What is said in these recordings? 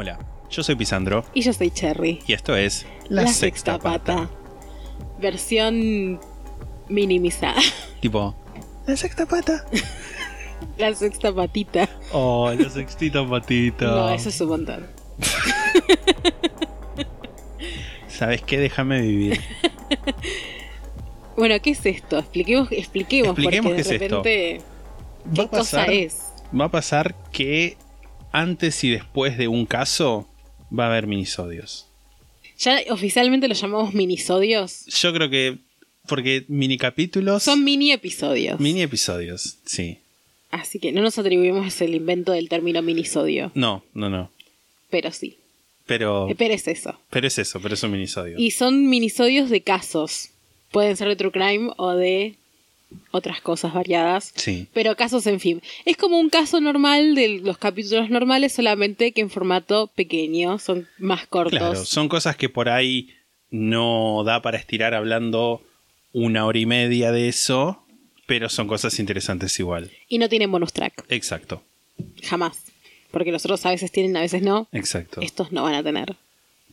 Hola, yo soy Pisandro Y yo soy Cherry. y esto es La, Sexta, Pata. Versión minimizada. Tipo, La Sexta Pata. La sexta patita. Oh, la sextita patita. No, eso es un montón. ¿Sabes qué? Déjame vivir. Bueno, ¿qué es esto? Expliquemos, expliquemos, Expliquemos porque qué de es esto. repente. Va ¿Qué a pasar- cosa es? Va a pasar que antes y después de un caso va a haber minisodios. Ya oficialmente lo llamamos minisodios. Yo creo que. Porque mini capítulos. Son mini episodios. mini episodios, sí. Así que no nos atribuimos el invento del término minisodio. No, no, no. Pero sí. Pero. Eh, Pero es eso. Pero es eso, pero es un minisodio. Y son minisodios de casos. Pueden ser de true crime o de otras cosas variadas. Sí. Pero casos, en fin. Es como un caso normal de los capítulos normales, solamente que en formato pequeño. Son más cortos. Claro, son cosas que por ahí no da para estirar hablando una hora y media de eso, pero son cosas interesantes igual. Y no tienen bonus track. Exacto, Jamás. Porque los otros a veces tienen, a veces no. exacto. Estos no van a tener.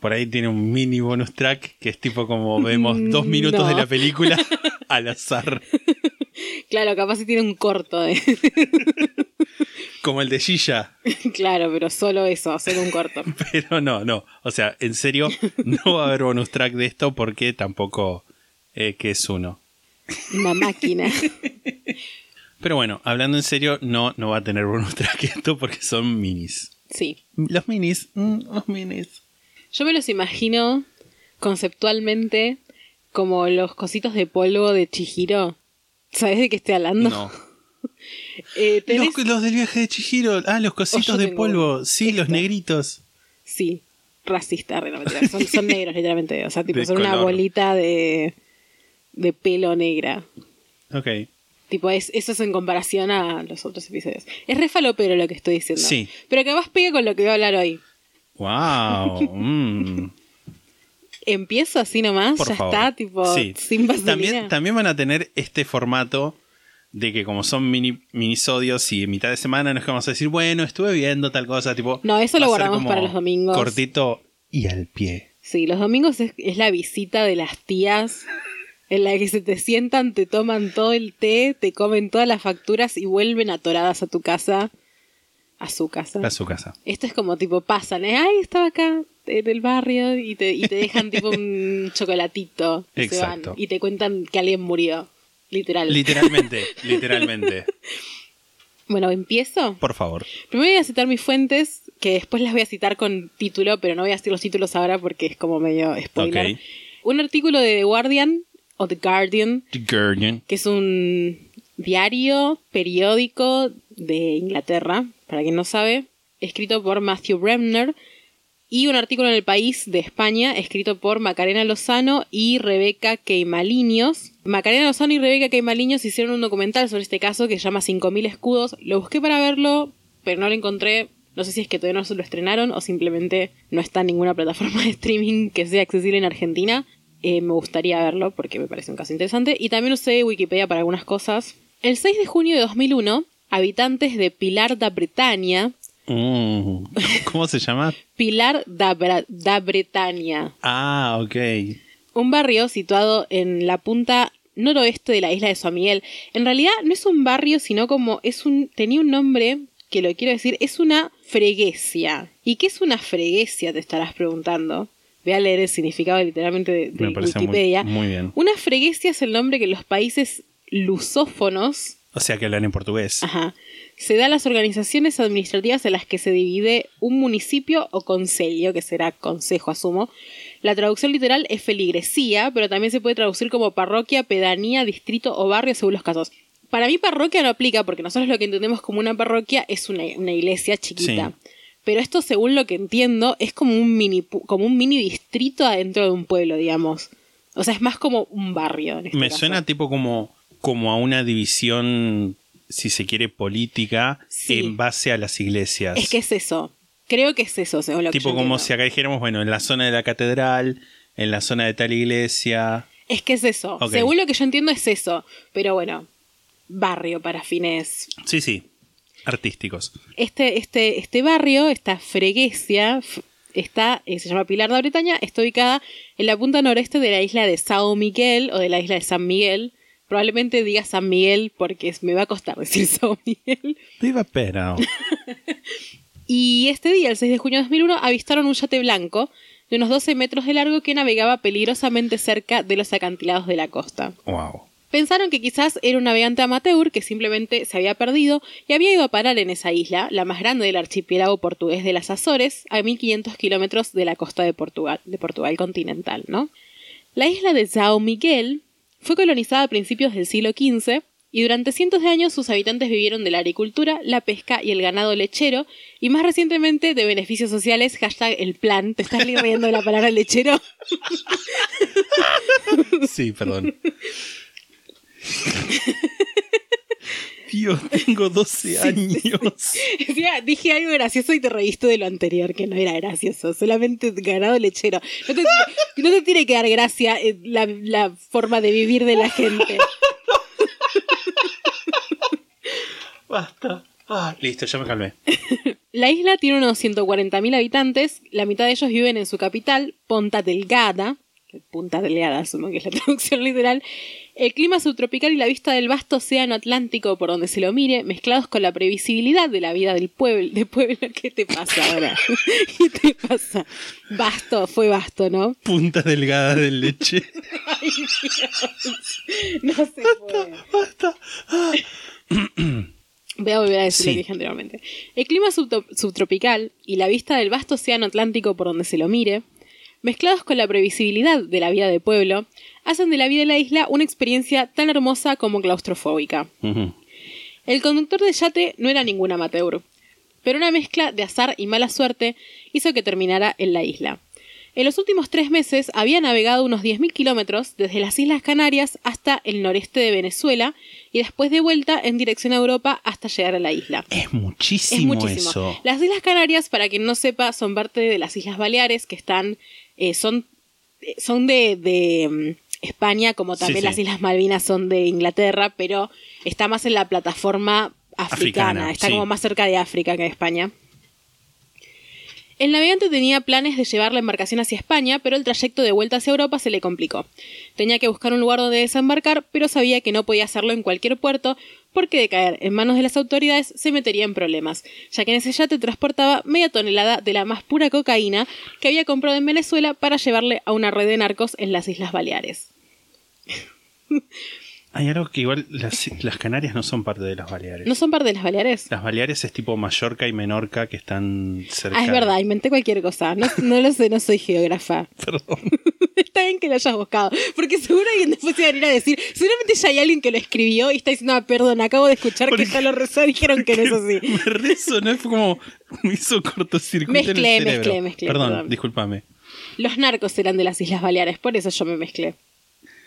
Por ahí tiene un mini bonus track que es tipo como vemos dos minutos No. de la película al azar, Claro, capaz si tiene un corto de... como el de Gilla, claro, pero solo eso, hacer un corto. pero no, no. O sea, en serio, no va a haber bonus track de esto porque tampoco eh, que es uno. Una máquina. Pero bueno, hablando en serio, no, no va a tener bonus track esto porque son minis. Sí. Los minis, mm, los minis. Yo me los imagino conceptualmente como los cositos de polvo de Chihiro. ¿Sabes de qué estoy hablando? No. Eh, tenés- Los, los del viaje de Chihiro. Ah, los cositos Oh, de polvo. Sí, los Esto. negritos. Sí, racista, re, no, mentira, son, son negros literalmente. O sea, tipo, De son una bolita de, de pelo negra. Ok. Tipo, es, eso es en comparación a los otros episodios. Es re falopero lo que estoy diciendo. Sí. Pero que más pega con lo que voy a hablar hoy. Wow. mm, Empiezo así nomás, por ya favor. está, tipo, Sí. sin vaselina. También, también van a tener este formato de que como son mini minisodios y en mitad de semana no es que vamos a decir, bueno, estuve viendo tal cosa, tipo... No, eso lo guardamos para los domingos. Cortito y al pie. Sí, los domingos es, es la visita de las tías en la que se te sientan, te toman todo el té, te comen todas las facturas y vuelven atoradas a tu casa. A su casa. A su casa. Esto es como tipo, pasan, ¿eh? ay, estaba acá en el barrio y te, y te dejan tipo un chocolatito. Y se van, Exacto. y te cuentan que alguien murió. Literal. Literalmente, literalmente. bueno, empiezo. Por favor. Primero voy a citar mis fuentes, que después las voy a citar con título, pero no voy a decir los títulos ahora porque es como medio spoiler. Ok. Un artículo de The Guardian, o The Guardian, The Guardian. que es un diario periódico de Inglaterra, para quien no sabe, escrito por Matthew Bremner, y un artículo en El País de España, escrito por Macarena Lozano y Rebeca Queimaliños. Macarena Lozano y Rebeca Queimaliños hicieron un documental sobre este caso que se llama 5000 escudos. Lo busqué para verlo, pero no lo encontré. No sé si es que todavía no se lo estrenaron o simplemente no está en ninguna plataforma de streaming que sea accesible en Argentina. Eh, me gustaría verlo porque me parece un caso interesante. Y también usé Wikipedia para algunas cosas. El 6 de junio de 2001, habitantes de Pilar da Bretaña, Mm, ¿Cómo se llama? Pilar da, Bra- da Bretaña, Ah, ok. un barrio situado en la punta noroeste de la isla de San Miguel. En realidad no es un barrio, sino como es un tenía un nombre que lo quiero decir, es una freguesia. ¿Y qué es una freguesia? Te estarás preguntando. Voy a leer el significado literalmente de, de Me parece muy, Wikipedia. muy bien. Una freguesia es el nombre que los países lusófonos O sea que hablan en portugués. Ajá. Se da a las organizaciones administrativas en las que se divide un municipio o concelio, que será consejo, asumo. La traducción literal es feligresía, pero también se puede traducir como parroquia, pedanía, distrito o barrio según los casos. Para mí parroquia no aplica porque nosotros lo que entendemos como una parroquia es una, una iglesia chiquita. Sí. Pero esto, según lo que entiendo, es como un mini como un mini distrito adentro de un pueblo, digamos. O sea, es más como un barrio. en este Me caso. suena tipo como, como a una división, si se quiere, política Sí. en base a las iglesias. Es que es eso. Creo que es eso, según lo que tipo yo como entiendo. si acá dijéramos, bueno, en la zona de la catedral, en la zona de tal iglesia. Es que es eso. Según lo que yo entiendo es eso. Pero bueno, barrio para fines. Sí, sí, artísticos. Este, este, este barrio, esta freguesia, está, eh, se llama Pilar de Bretaña, está ubicada en la punta noreste de la isla de Sao Miguel o de la isla de San Miguel. Probablemente diga San Miguel porque me va a costar decir Sao Miguel. Viva pero. Y este día, el 6 de junio de 2001, avistaron un yate blanco de unos 12 metros de largo que navegaba peligrosamente cerca de los acantilados de la costa. wow. Pensaron que quizás era un navegante amateur que simplemente se había perdido y había ido a parar en esa isla, la más grande del archipiélago portugués de las Azores, a 1500 kilómetros de la costa de Portugal, de Portugal continental, ¿no? La isla de São Miguel fue colonizada a principios del siglo XV y durante cientos de años sus habitantes vivieron de la agricultura, la pesca y el ganado lechero y más recientemente de beneficios sociales, hashtag el plan. ¿Te estás riendo de la palabra lechero? Sí, perdón. Dios, tengo 12 años. Decía, dije algo gracioso y te reíste de lo anterior, que no era gracioso, solamente ganado lechero. No te, no te tiene que dar gracia eh, la, la forma de vivir de la gente. Basta. Ah, listo, ya me calmé. La isla tiene unos 140.000 habitantes, la mitad de ellos viven en su capital, Ponta Delgada, Punta Delgada asumo que es la traducción literal. El clima subtropical y la vista del vasto océano Atlántico por donde se lo mire, mezclados con la previsibilidad de la vida del pueblo. De pueblo ¿Qué te pasa ahora? ¿Qué te pasa? Basto, fue basto, ¿no? Punta delgada del leche. Ay, Dios. No se puede. Voy a volver a decir Sí. lo que dije anteriormente. El clima subtropical y la vista del vasto océano Atlántico por donde se lo mire, mezclados con la previsibilidad de la vida de pueblo, hacen de la vida en la isla una experiencia tan hermosa como claustrofóbica. El conductor de yate no era ningún amateur, pero una mezcla de azar y mala suerte hizo que terminara en la isla. En los últimos tres meses había navegado unos 10.000 kilómetros desde las Islas Canarias hasta el noreste de Venezuela y después de vuelta en dirección a Europa hasta llegar a la isla. Es muchísimo. eso. Las Islas Canarias, para quien no sepa, son parte de las Islas Baleares que están, eh, son, eh, son de, de, mm, España, como también Sí, sí. las Islas Malvinas son de Inglaterra, pero está más en la plataforma africana, Africana, está sí. como más cerca de África que de España. El navegante tenía planes de llevar la embarcación hacia España, pero el trayecto de vuelta hacia Europa se le complicó. Tenía que buscar un lugar donde desembarcar, pero sabía que no podía hacerlo en cualquier puerto, porque de caer en manos de las autoridades se metería en problemas, ya que en ese yate transportaba media tonelada de la más pura cocaína que había comprado en Venezuela para llevarle a una red de narcos en las Islas Baleares. Hay algo que igual las, las Canarias no son parte de las Baleares. ¿No son parte de las Baleares? Las Baleares es tipo Mallorca y Menorca que están cerca. Ah, es verdad, inventé cualquier cosa. No, no lo sé, no soy geógrafa. Perdón. Está bien que lo hayas buscado. Porque seguro alguien después iba a venir a decir. Seguramente ya hay alguien que lo escribió y está diciendo, ah, perdón, acabo de escuchar Porque- que ya lo rezó, dijeron que no es así. Me resonó, fue como. Me hizo cortocircuito Mezclé, en el mezclé, mezclé, Perdón, perdón. discúlpame. Los narcos eran de las Islas Baleares, por eso yo me mezclé.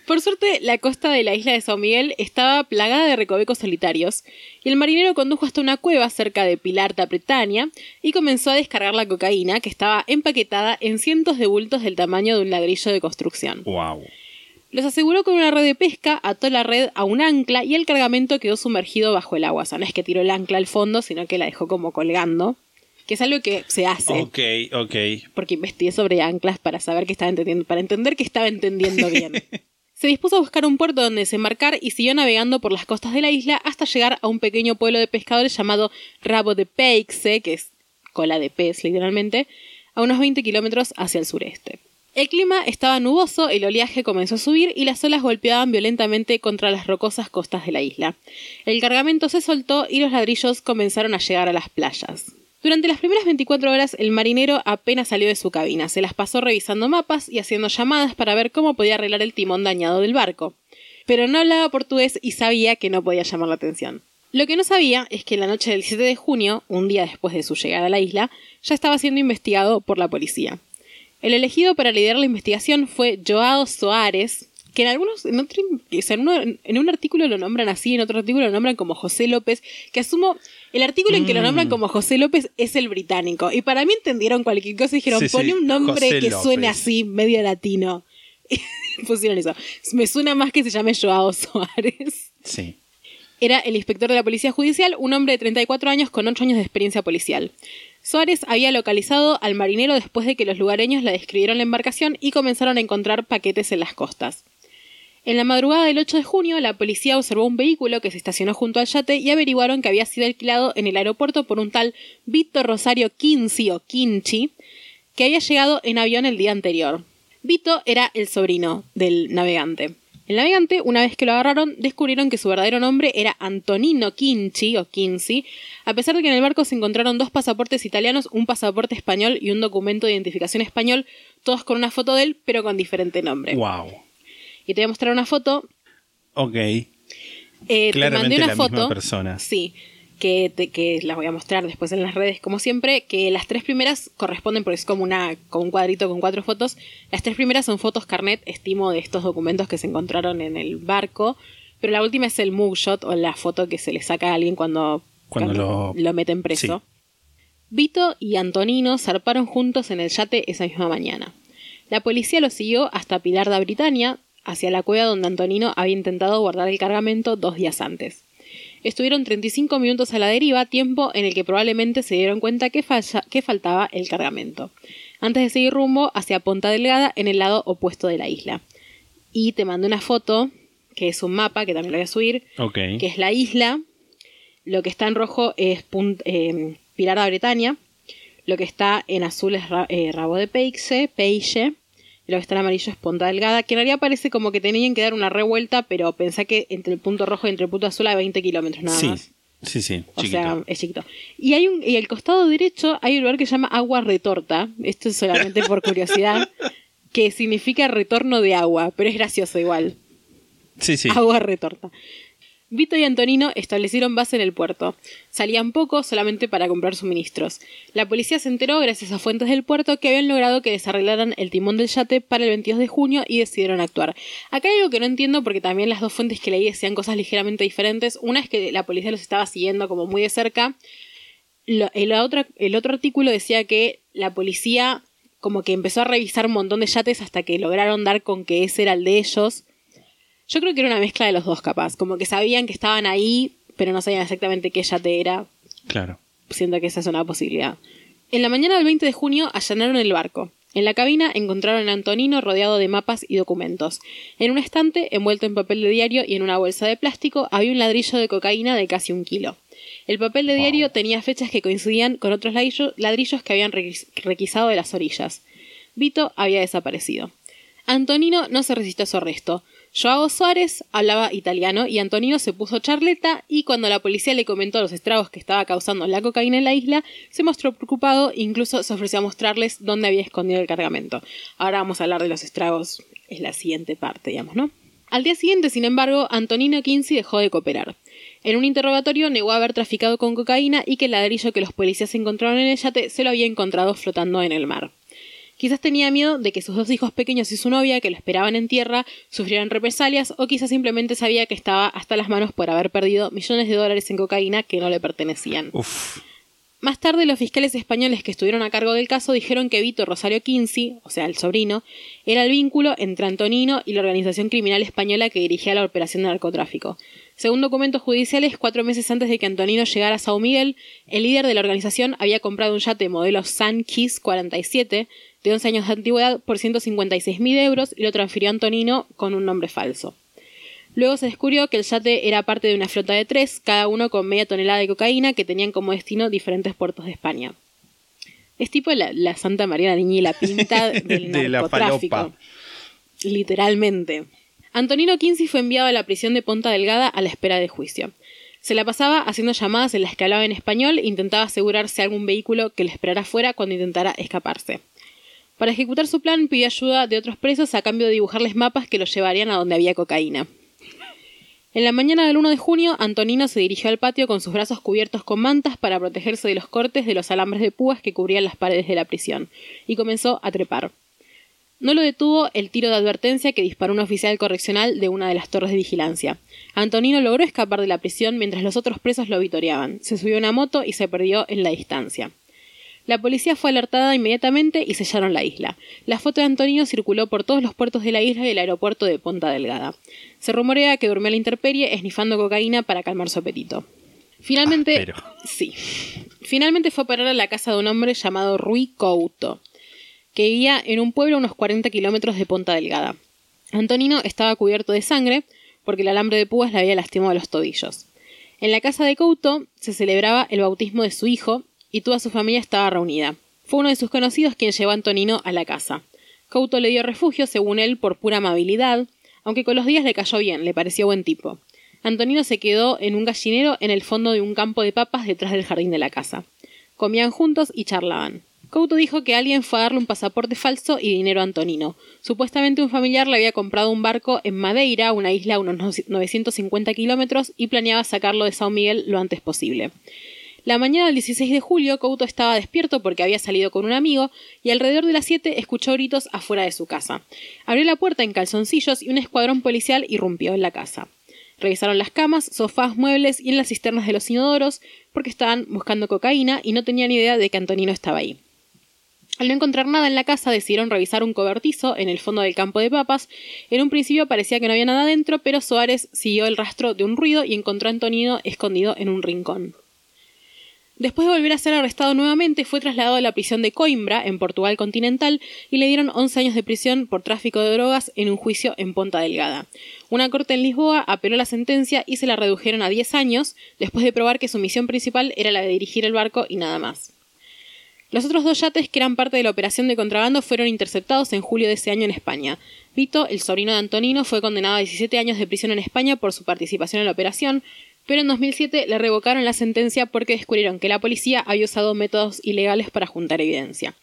Por suerte, la costa de la isla de Sao Miguel estaba plagada de recovecos solitarios, y el marinero condujo hasta una cueva cerca de Pilar da Bretaña y comenzó a descargar la cocaína que estaba empaquetada en cientos de bultos del tamaño de un ladrillo de construcción. Wow. Los aseguró con una red de pesca, ató la red a un ancla y el cargamento quedó sumergido bajo el agua. O sea, no es que tiró el ancla al fondo, sino que la dejó como colgando. Que es algo que se hace. Ok, ok. Porque investigué sobre anclas para saber que estaba entendiendo, para entender que estaba entendiendo bien. Se dispuso a buscar un puerto donde desembarcar y siguió navegando por las costas de la isla hasta llegar a un pequeño pueblo de pescadores llamado Rabo de Peixe, que es cola de pez literalmente, a unos 20 kilómetros hacia el sureste. El clima estaba nuboso, el oleaje comenzó a subir y las olas golpeaban violentamente contra las rocosas costas de la isla. El cargamento se soltó y los ladrillos comenzaron a llegar a las playas. Durante las primeras 24 horas el marinero apenas salió de su cabina, se las pasó revisando mapas y haciendo llamadas para ver cómo podía arreglar el timón dañado del barco. pero no hablaba portugués y sabía que no podía llamar la atención. Lo que no sabía es que la noche del 7 de junio, un día después de su llegada a la isla, ya estaba siendo investigado por la policía. El elegido para liderar la investigación fue Joao Soares, que en algunos, en, otro, o sea, en, uno- en un artículo lo nombran así, en otro artículo lo nombran como José López, que asumo, el artículo en que lo nombran como José López es el británico. Y para mí entendieron cualquier cosa y dijeron, Sí, un nombre José que suene así, medio latino. Pusieron eso. Me suena más que se llame Joao Soares. Sí. Era el inspector de la Policía Judicial, un hombre de 34 años con 8 años de experiencia policial. Suárez había localizado al marinero después de que los lugareños le describieron la embarcación y comenzaron a encontrar paquetes en las costas. En la madrugada del 8 de junio, la policía observó un vehículo que se estacionó junto al yate y averiguaron que había sido alquilado en el aeropuerto por un tal Víctor Rosario Quinci o Quinchi, que había llegado en avión el día anterior. Vito era el sobrino del navegante. El navegante, una vez que lo agarraron, descubrieron que su verdadero nombre era Antonino Quinci o Quinci, a pesar de que en el barco se encontraron dos pasaportes italianos, un pasaporte español y un documento de identificación español, todos con una foto de él, pero con diferente nombre. Wow. Y te voy a mostrar una foto. Ok. Eh, te Claramente mandé una la misma foto. persona. Sí. Que, te- que las voy a mostrar después en las redes, como siempre, que las tres primeras corresponden, porque es como, una, como un cuadrito con cuatro fotos. Las tres primeras son fotos carnet, estimo, de estos documentos que se encontraron en el barco. Pero la última es el mugshot o la foto que se le saca a alguien cuando, Cuando lo- meten preso. Vito y Antonino zarparon juntos en el yate esa misma mañana. La policía los siguió hasta Pilar da Britania, hacia la cueva donde Antonino había intentado guardar el cargamento dos días antes. Estuvieron 35 minutos a la deriva, tiempo en el que probablemente se dieron cuenta que, falla- que faltaba el cargamento, antes de seguir rumbo hacia Ponta Delgada en el lado opuesto de la isla. Y te mandé una foto, que es un mapa, que también lo voy a subir, que es la isla. Lo que está en rojo es Punt- eh, Pilar da Bretaña. Lo que está en azul es Ra- eh, Rabo de Peixe, Peixe. Lo que está en amarillo es Ponta Delgada, que en realidad parece como que tenían que dar una revuelta, pero pensá que entre el punto rojo y entre el punto azul hay 20 kilómetros nada Sí. más. Sí, sí. O chiquito. sea, es chiquito. Y hay un, y al costado derecho hay un lugar que se llama Agua Retorta. Esto es solamente por curiosidad. Que significa retorno de agua, pero es gracioso igual. sí, sí. Agua retorta. Vito y Antonino establecieron base en el puerto. Salían poco solamente para comprar suministros. La policía se enteró, gracias a fuentes del puerto, que habían logrado que les arreglaran el timón del yate para el 22 de junio y decidieron actuar. Acá hay algo que no entiendo porque también las dos fuentes que leí decían cosas ligeramente diferentes. Una es que la policía los estaba siguiendo como muy de cerca. El, otro, el otro artículo decía que la policía como que empezó a revisar un montón de yates hasta que lograron dar con que ese era el de ellos. Yo creo que era una mezcla de los dos, capaz. Como que sabían que estaban ahí, pero no sabían exactamente qué yate era. Claro. Siento que esa es una posibilidad. En la mañana del 20 de junio allanaron el barco. En la cabina encontraron a Antonino rodeado de mapas y documentos. En un estante, envuelto en papel de diario y en una bolsa de plástico, había un ladrillo de cocaína de casi un kilo. El papel de diario tenía fechas que coincidían con otros ladrillo- ladrillos que habían requis- requisado de las orillas. Vito había desaparecido. Antonino no se resistió a su arresto. Joao Suárez hablaba italiano y Antonino se puso charleta y cuando la policía le comentó los estragos que estaba causando la cocaína en la isla, se mostró preocupado e incluso se ofreció a mostrarles dónde había escondido el cargamento. Ahora vamos a hablar de los estragos, es la siguiente parte, digamos, ¿no? Al día siguiente, sin embargo, Antonino Quincy dejó de cooperar. En un interrogatorio negó haber traficado con cocaína y que el ladrillo que los policías encontraron en el yate se lo había encontrado flotando en el mar. Quizás tenía miedo de que sus dos hijos pequeños y su novia, que lo esperaban en tierra, sufrieran represalias, o quizás simplemente sabía que estaba hasta las manos por haber perdido millones de dólares en cocaína que no le pertenecían. Uf. Más tarde, los fiscales españoles que estuvieron a cargo del caso dijeron que Vito Rosario Quincy, o sea, el sobrino, era el vínculo entre Antonino y la organización criminal española que dirigía la operación de narcotráfico. Según documentos judiciales, cuatro meses antes de que Antonino llegara a Sao Miguel, el líder de la organización había comprado un yate modelo Sun Kiss 47 de 11 años de antigüedad por 156.000 euros y lo transfirió a Antonino con un nombre falso. Luego se descubrió que el yate era parte de una flota de tres, cada uno con media tonelada de cocaína que tenían como destino diferentes puertos de España. Es tipo la, la Santa María la Niña y la Pinta del De narcotráfico. Literalmente. Antonino Quincy fue enviado a la prisión de Ponta Delgada a la espera de juicio. Se la pasaba haciendo llamadas en las que hablaba en español e intentaba asegurarse algún vehículo que lo esperara fuera cuando intentara escaparse. Para ejecutar su plan pidió ayuda de otros presos a cambio de dibujarles mapas que los llevarían a donde había cocaína. En la mañana del 1 de junio, Antonino se dirigió al patio con sus brazos cubiertos con mantas para protegerse de los cortes de los alambres de púas que cubrían las paredes de la prisión, y comenzó a trepar. No lo detuvo el tiro de advertencia que disparó un oficial correccional de una de las torres de vigilancia. Antonino logró escapar de la prisión mientras los otros presos lo vitoreaban. Se subió a una moto y se perdió en la distancia. La policía fue alertada inmediatamente y sellaron la isla. La foto de Antonino circuló por todos los puertos de la isla y el aeropuerto de Ponta Delgada. Se rumorea que durmió a la intemperie esnifando cocaína para calmar su apetito. Finalmente, Pero. sí. Finalmente fue a parar a la casa de un hombre llamado Rui Couto, que vivía en un pueblo a unos 40 kilómetros de Ponta Delgada. Antonino estaba cubierto de sangre porque el alambre de púas le había lastimado los tobillos. En la casa de Couto se celebraba el bautismo de su hijo y toda su familia estaba reunida. Fue uno de sus conocidos quien llevó a Antonino a la casa. Couto le dio refugio, según él, por pura amabilidad, aunque con los días le cayó bien, le pareció buen tipo. Antonino se quedó en un gallinero en el fondo de un campo de papas detrás del jardín de la casa. Comían juntos y charlaban. Couto dijo que alguien fue a darle un pasaporte falso y dinero a Antonino. Supuestamente un familiar le había comprado un barco en Madeira, una isla a unos 950 kilómetros, y planeaba sacarlo de Sao Miguel lo antes posible. La mañana del 16 de julio, Couto estaba despierto porque había salido con un amigo y alrededor de las 7 escuchó gritos afuera de su casa. Abrió la puerta en calzoncillos y un escuadrón policial irrumpió en la casa. Revisaron las camas, sofás, muebles y en las cisternas de los inodoros porque estaban buscando cocaína y no tenían idea de que Antonino estaba ahí. Al no encontrar nada en la casa, decidieron revisar un cobertizo en el fondo del campo de papas. En un principio parecía que no había nada dentro, pero Soares siguió el rastro de un ruido y encontró a Antonino escondido en un rincón. Después de volver a ser arrestado nuevamente, fue trasladado a la prisión de Coimbra, en Portugal continental, y le dieron 11 años de prisión por tráfico de drogas en un juicio en Ponta Delgada. Una corte en Lisboa apeló la sentencia y se la redujeron a 10 años, después de probar que su misión principal era la de dirigir el barco y nada más. Los otros dos yates que eran parte de la operación de contrabando fueron interceptados en julio de ese año en España. Vito, el sobrino de Antonino, fue condenado a 17 años de prisión en España por su participación en la operación, pero en 2007 le revocaron la sentencia porque descubrieron que la policía había usado métodos ilegales para juntar evidencia.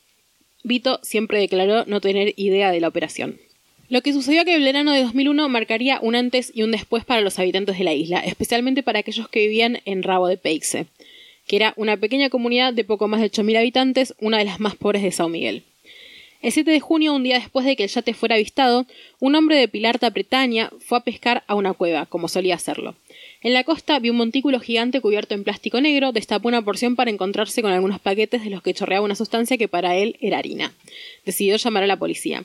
Vito siempre declaró no tener idea de la operación. Lo que sucedió aquel verano de 2001 marcaría un antes y un después para los habitantes de la isla, especialmente para aquellos que vivían en Rabo de Peixe, que era una pequeña comunidad de poco más de 8.000 habitantes, una de las más pobres de Sao Miguel. El 7 de junio, un día después de que el yate fuera avistado, un hombre de Pilarta, Bretaña, fue a pescar a una cueva, como solía hacerlo. En la costa vio un montículo gigante cubierto en plástico negro, destapó una porción para encontrarse con algunos paquetes de los que chorreaba una sustancia que para él era harina. Decidió llamar a la policía.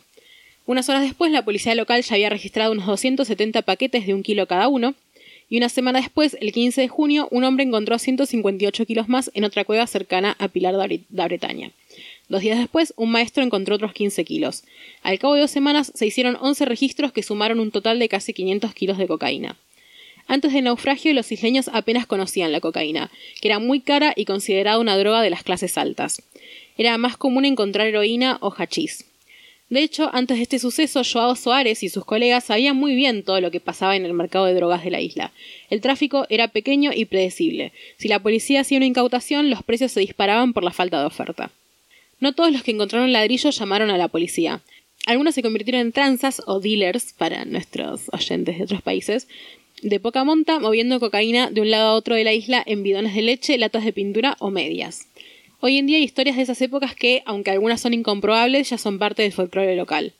Unas horas después, la policía local ya había registrado unos 270 paquetes de un kilo cada uno, y una semana después, el 15 de junio, un hombre encontró 158 kilos más en otra cueva cercana a Pilar da Bretaña. Dos días después, un maestro encontró otros 15 kilos. Al cabo de dos semanas, se hicieron 11 registros que sumaron un total de casi 500 kilos de cocaína. Antes del naufragio, los isleños apenas conocían la cocaína, que era muy cara y considerada una droga de las clases altas. Era más común encontrar heroína o hachís. De hecho, antes de este suceso, Joao Soares y sus colegas sabían muy bien todo lo que pasaba en el mercado de drogas de la isla. El tráfico era pequeño y predecible. Si la policía hacía una incautación, los precios se disparaban por la falta de oferta. No todos los que encontraron ladrillos llamaron a la policía. Algunos se convirtieron en tranzas o dealers para nuestros oyentes de otros países, de poca monta, moviendo cocaína de un lado a otro de la isla en bidones de leche, latas de pintura o medias. Hoy en día hay historias de esas épocas que, aunque algunas son incomprobables, ya son parte del folclore local.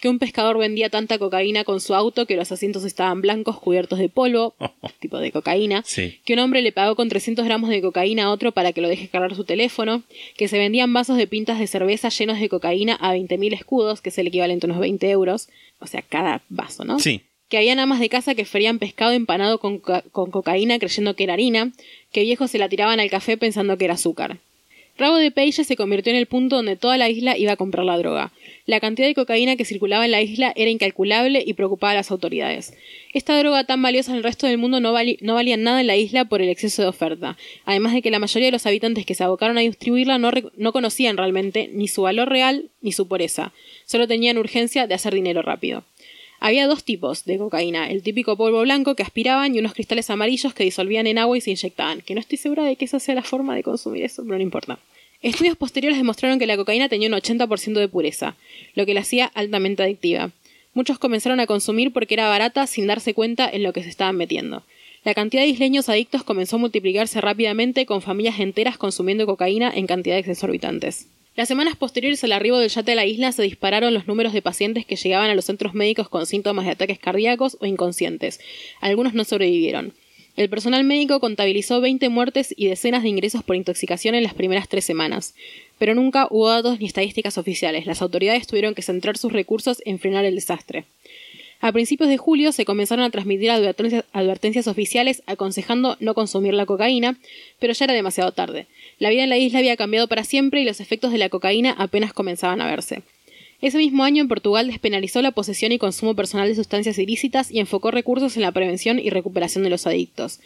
Que un pescador vendía tanta cocaína con su auto que los asientos estaban blancos cubiertos de polvo, tipo de cocaína. Sí. Que un hombre le pagó con 300 gramos de cocaína a otro para que lo deje cargar su teléfono. Que se vendían vasos de pintas de cerveza llenos de cocaína a 20.000 escudos, que es el equivalente a unos 20 euros. O sea, cada vaso, ¿no? Sí. Que habían amas de casa que ferían pescado empanado con, co- con cocaína creyendo que era harina, que viejos se la tiraban al café pensando que era azúcar. Rabo de Peixe se convirtió en el punto donde toda la isla iba a comprar la droga. La cantidad de cocaína que circulaba en la isla era incalculable y preocupaba a las autoridades. Esta droga tan valiosa en el resto del mundo no, no valía nada en la isla por el exceso de oferta, además de que la mayoría de los habitantes que se abocaron a distribuirla no, no conocían realmente ni su valor real ni su pureza, solo tenían urgencia de hacer dinero rápido. Había dos tipos de cocaína, el típico polvo blanco que aspiraban y unos cristales amarillos que disolvían en agua y se inyectaban, que no estoy segura de que esa sea la forma de consumir eso, pero no importa. Estudios posteriores demostraron que la cocaína tenía un 80% de pureza, lo que la hacía altamente adictiva. Muchos comenzaron a consumir porque era barata sin darse cuenta en lo que se estaban metiendo. La cantidad de isleños adictos comenzó a multiplicarse rápidamente con familias enteras consumiendo cocaína en cantidades exorbitantes. Las semanas posteriores al arribo del yate a la isla se dispararon los números de pacientes que llegaban a los centros médicos con síntomas de ataques cardíacos o inconscientes. Algunos no sobrevivieron. El personal médico contabilizó 20 muertes y decenas de ingresos por intoxicación en las primeras tres semanas. Pero nunca hubo datos ni estadísticas oficiales. Las autoridades tuvieron que centrar sus recursos en frenar el desastre. A principios de julio se comenzaron a transmitir advertencias, oficiales aconsejando no consumir la cocaína, pero ya era demasiado tarde. La vida en la isla había cambiado para siempre y los efectos de la cocaína apenas comenzaban a verse. Ese mismo año en Portugal despenalizó la posesión y consumo personal de sustancias ilícitas y enfocó recursos en la prevención y recuperación de los adictos.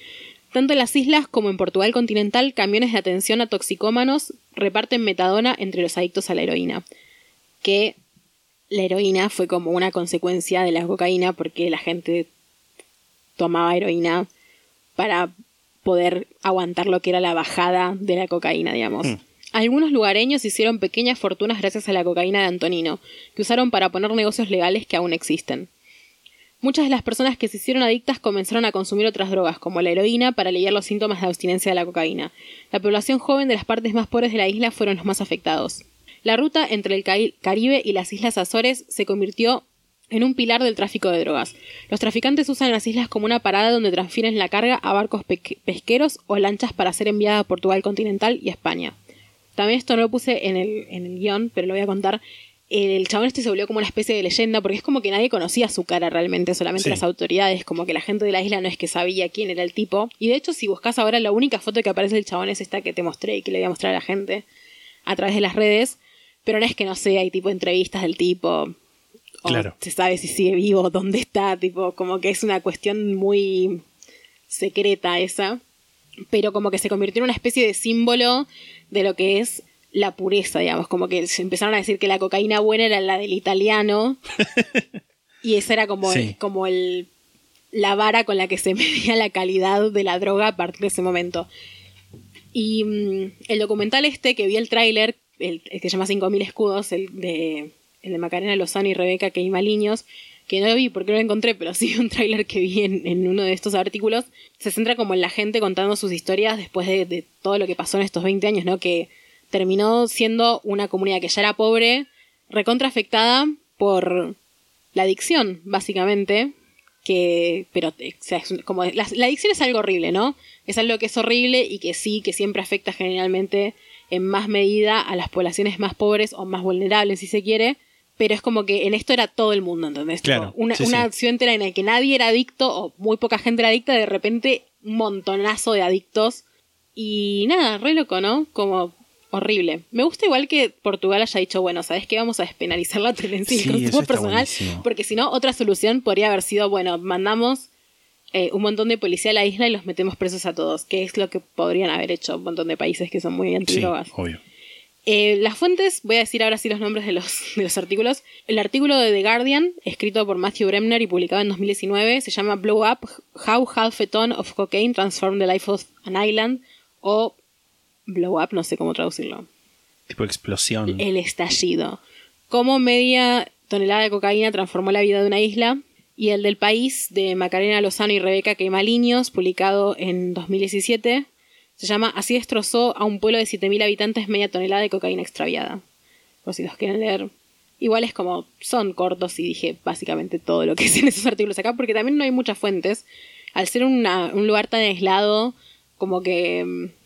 Tanto en las islas como en Portugal continental, camiones de atención a toxicómanos reparten metadona entre los adictos a la heroína, que la heroína fue como una consecuencia de la cocaína porque la gente tomaba heroína para poder aguantar lo que era la bajada de la cocaína, digamos. Mm. Algunos lugareños hicieron pequeñas fortunas gracias a la cocaína de Antonino, que usaron para poner negocios legales que aún existen. Muchas de las personas que se hicieron adictas comenzaron a consumir otras drogas, como la heroína, para aliviar los síntomas de abstinencia de la cocaína. La población joven de las partes más pobres de la isla fueron los más afectados. La ruta entre el Caribe y las Islas Azores se convirtió en un pilar del tráfico de drogas. Los traficantes usan las islas como una parada donde transfieren la carga a barcos pesqueros o lanchas para ser enviada a Portugal continental y a España. También esto no lo puse en el, en el guion, pero lo voy a contar. El chabón este se volvió como una especie de leyenda porque es como que nadie conocía su cara realmente, solamente Sí. las autoridades, como que la gente de la isla no es que sabía quién era el tipo. Y de hecho, si buscas ahora, la única foto que aparece del chabón es esta que te mostré y que le voy a mostrar a la gente a través de las redes. Pero no es que no sé, hay tipo entrevistas del tipo. O Claro. se sabe si sigue vivo, dónde está, tipo, como que es una cuestión muy secreta esa. Pero como que se convirtió en una especie de símbolo de lo que es la pureza, digamos. Como que se empezaron a decir que la cocaína buena era la del italiano. y esa era como, Sí. el, como el, la vara con la que se medía la calidad de la droga a partir de ese momento. Y mm, el documental este que vi el tráiler, el, que se llama 5000 escudos, el de, el de Macarena Lozano y Rebeca Queimaliños, que no lo vi porque no lo encontré, pero sí un tráiler que vi en, en uno de estos artículos, se centra como en la gente contando sus historias después de, de todo lo que pasó en estos 20 años, ¿no? Que terminó siendo una comunidad que ya era pobre, recontra afectada por la adicción, básicamente, que, pero, eh, o sea, es como, la adicción es algo horrible, ¿no? Es algo que es horrible y que sí, que siempre afecta generalmente en más medida a las poblaciones más pobres o más vulnerables, si se quiere, pero es como que en esto era todo el mundo, ¿entendés? Claro, una, sí, una sí. acción entera en la que nadie era adicto o muy poca gente era adicta, de repente un montonazo de adictos y nada, re loco, ¿no? Como horrible. Me gusta igual que Portugal haya dicho, bueno, ¿sabes qué? Vamos a despenalizar la tenencia y Sí, consumo personal. buenísimo. Porque si no, otra solución podría haber sido, bueno, mandamos eh, un montón de policía a la isla y los metemos presos a todos, que es lo que podrían haber hecho un montón de países que son muy Sí, antidrogas. obvio. Eh, las fuentes, voy a decir ahora sí los nombres de los, de los artículos. El artículo de The Guardian, escrito por Matthew Bremner y publicado en 2019, se llama Blow Up, How Half a Ton of Cocaine Transformed the Life of an Island, o Blow Up, no sé cómo traducirlo. Tipo explosión. El estallido. Cómo media tonelada de cocaína transformó la vida de una isla. Y el del país de Macarena Lozano y Rebeca Queimaliños, publicado en 2017, se llama Así destrozó a un pueblo de 7.000 habitantes media tonelada de cocaína extraviada. Por si los quieren leer. Igual es como, son cortos y dije básicamente todo lo que dicen esos artículos acá, porque también no hay muchas fuentes. Al ser un lugar tan aislado, como que mm,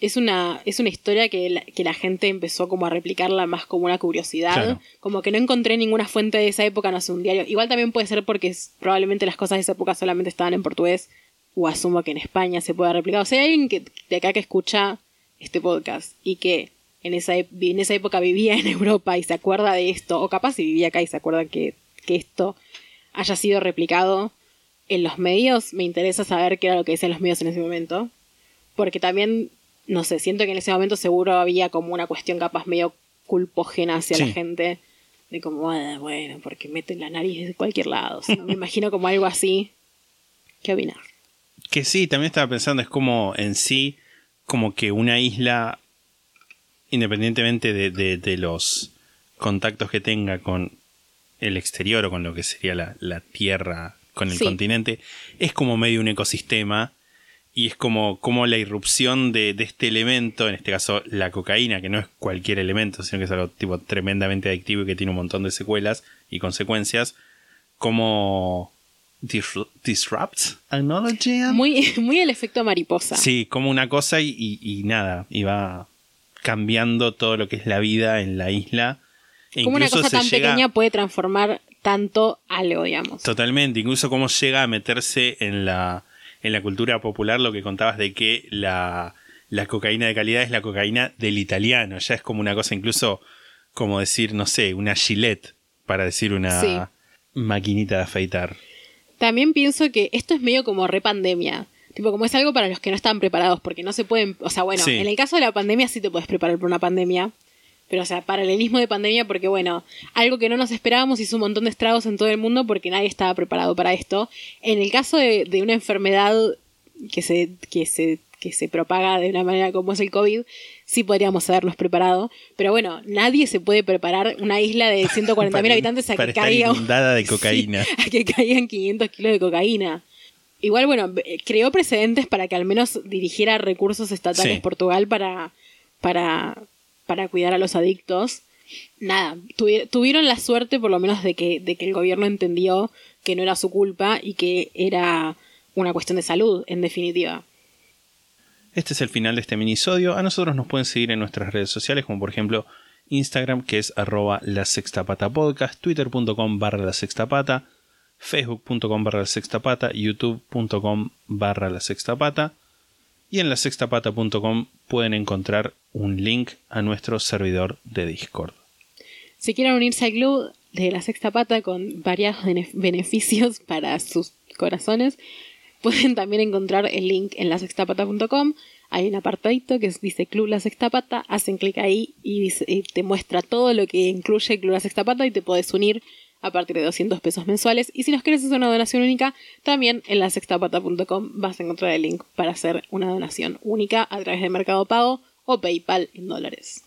es una, es una historia que la, que la gente empezó como a replicarla más como una curiosidad. Claro. Como que no encontré ninguna fuente de esa época, no sé, un diario. Igual también puede ser porque es- probablemente las cosas de esa época solamente estaban en portugués. O asumo que en España se pueda replicar. O sea, hay alguien que, de acá que escucha este podcast y que en esa, en esa época vivía en Europa y se acuerda de esto, o capaz si vivía acá y se acuerda que, que esto haya sido replicado en los medios, me interesa saber qué era lo que decían los medios en ese momento. Porque también, no sé, siento que en ese momento seguro había como una cuestión capaz medio culpógena hacia la gente. De como, "Ah, bueno, porque meten la nariz de cualquier lado. O sea, me imagino como algo así. ¿Qué opinas? Que sí, también estaba pensando, es como en sí, como que una isla, independientemente de, de- de los contactos que tenga con el exterior o con lo que sería la, la Tierra, con el Sí. continente, es como medio un ecosistema y es como, como la irrupción de, de este elemento, en este caso la cocaína, que no es cualquier elemento, sino que es algo tipo tremendamente adictivo y que tiene un montón de secuelas y consecuencias, como dis- disrupts technology. Muy, muy el efecto mariposa. Sí, como una cosa y, y- y nada, y va cambiando todo lo que es la vida en la isla. E Como una cosa tan llega- pequeña puede transformar tanto algo, digamos. Totalmente, incluso cómo llega a meterse en la, en la cultura popular lo que contabas de que la, la cocaína de calidad es la cocaína del italiano, ya es como una cosa incluso como decir, no sé, una Gillette, para decir una Sí. maquinita de afeitar. También pienso que esto es medio como repandemia. Tipo, como es algo para los que no están preparados, porque no se pueden. O sea, bueno, Sí. en el caso de la pandemia sí te puedes preparar para una pandemia. Pero, o sea, paralelismo de pandemia, porque, bueno, algo que no nos esperábamos hizo un montón de estragos en todo el mundo porque nadie estaba preparado para esto. En el caso de, de una enfermedad que se, que, se, que se propaga de una manera como es el COVID, sí podríamos habernos preparado. Pero bueno, nadie se puede preparar una isla de 140.000 Para- habitantes a que caiga. inundada de Sí, cocaína. a que caigan 500 kilos de cocaína. Igual, bueno, eh, creó precedentes para que al menos dirigiera recursos estatales Sí. Portugal para, para, para cuidar a los adictos. Nada, tuvi- tuvieron la suerte por lo menos de que, de que el gobierno entendió que no era su culpa y que era una cuestión de salud, en definitiva. Este es el final de este minisodio. A nosotros nos pueden seguir en nuestras redes sociales, como por ejemplo Instagram, que es arroba la sexta pata podcast, twitter.com barra la sexta pata, facebook.com barra la sexta pata, youtube.com barra la sexta pata. Y en la sextapata.com pueden encontrar un link a nuestro servidor de Discord. Si quieren unirse al club de la sexta pata con variados bene- beneficios para sus corazones, pueden también encontrar el link en la sextapata.com. Hay un apartadito que dice Club La Sexta Pata, hacen clic ahí y, te muestra todo lo que incluye Club La Sexta Pata y te puedes unir a partir de 200 pesos mensuales. Y si nos quieres hacer una donación única, también en la sextapata.com vas a encontrar el link para hacer una donación única a través de Mercado Pago o PayPal en dólares.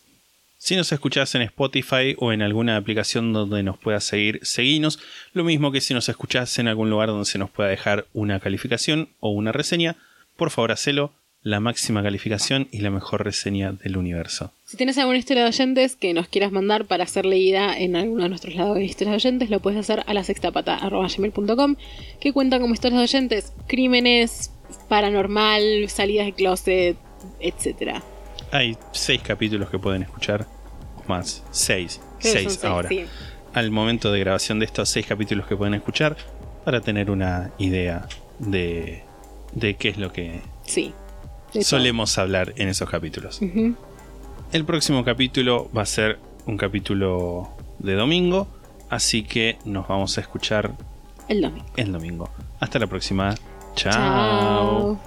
Si nos escuchás en Spotify o en alguna aplicación donde nos puedas seguir, seguinos. Lo mismo que si nos escuchás en algún lugar donde se nos pueda dejar una calificación o una reseña, por favor hacelo. La máxima calificación y la mejor reseña del universo. Si tienes alguna historia de oyentes que nos quieras mandar para ser leída en alguno de nuestros lados de historias de oyentes, lo puedes hacer a la sextapata.gmail.com que cuentan como historias de oyentes, crímenes, paranormal, salidas de closet, etcétera. Hay seis capítulos que pueden escuchar. Más, seis. Creo seis ahora. sí. Al momento de grabación de estos seis capítulos que pueden escuchar, para tener una idea de, de qué es lo que Sí. Solemos hablar en esos capítulos. El próximo capítulo va a ser un capítulo de domingo, así que nos vamos a escuchar El domingo. el domingo. Hasta la próxima. Chao. Chao.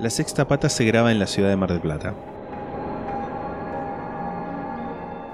La sexta pata se graba en la ciudad de Mar del Plata.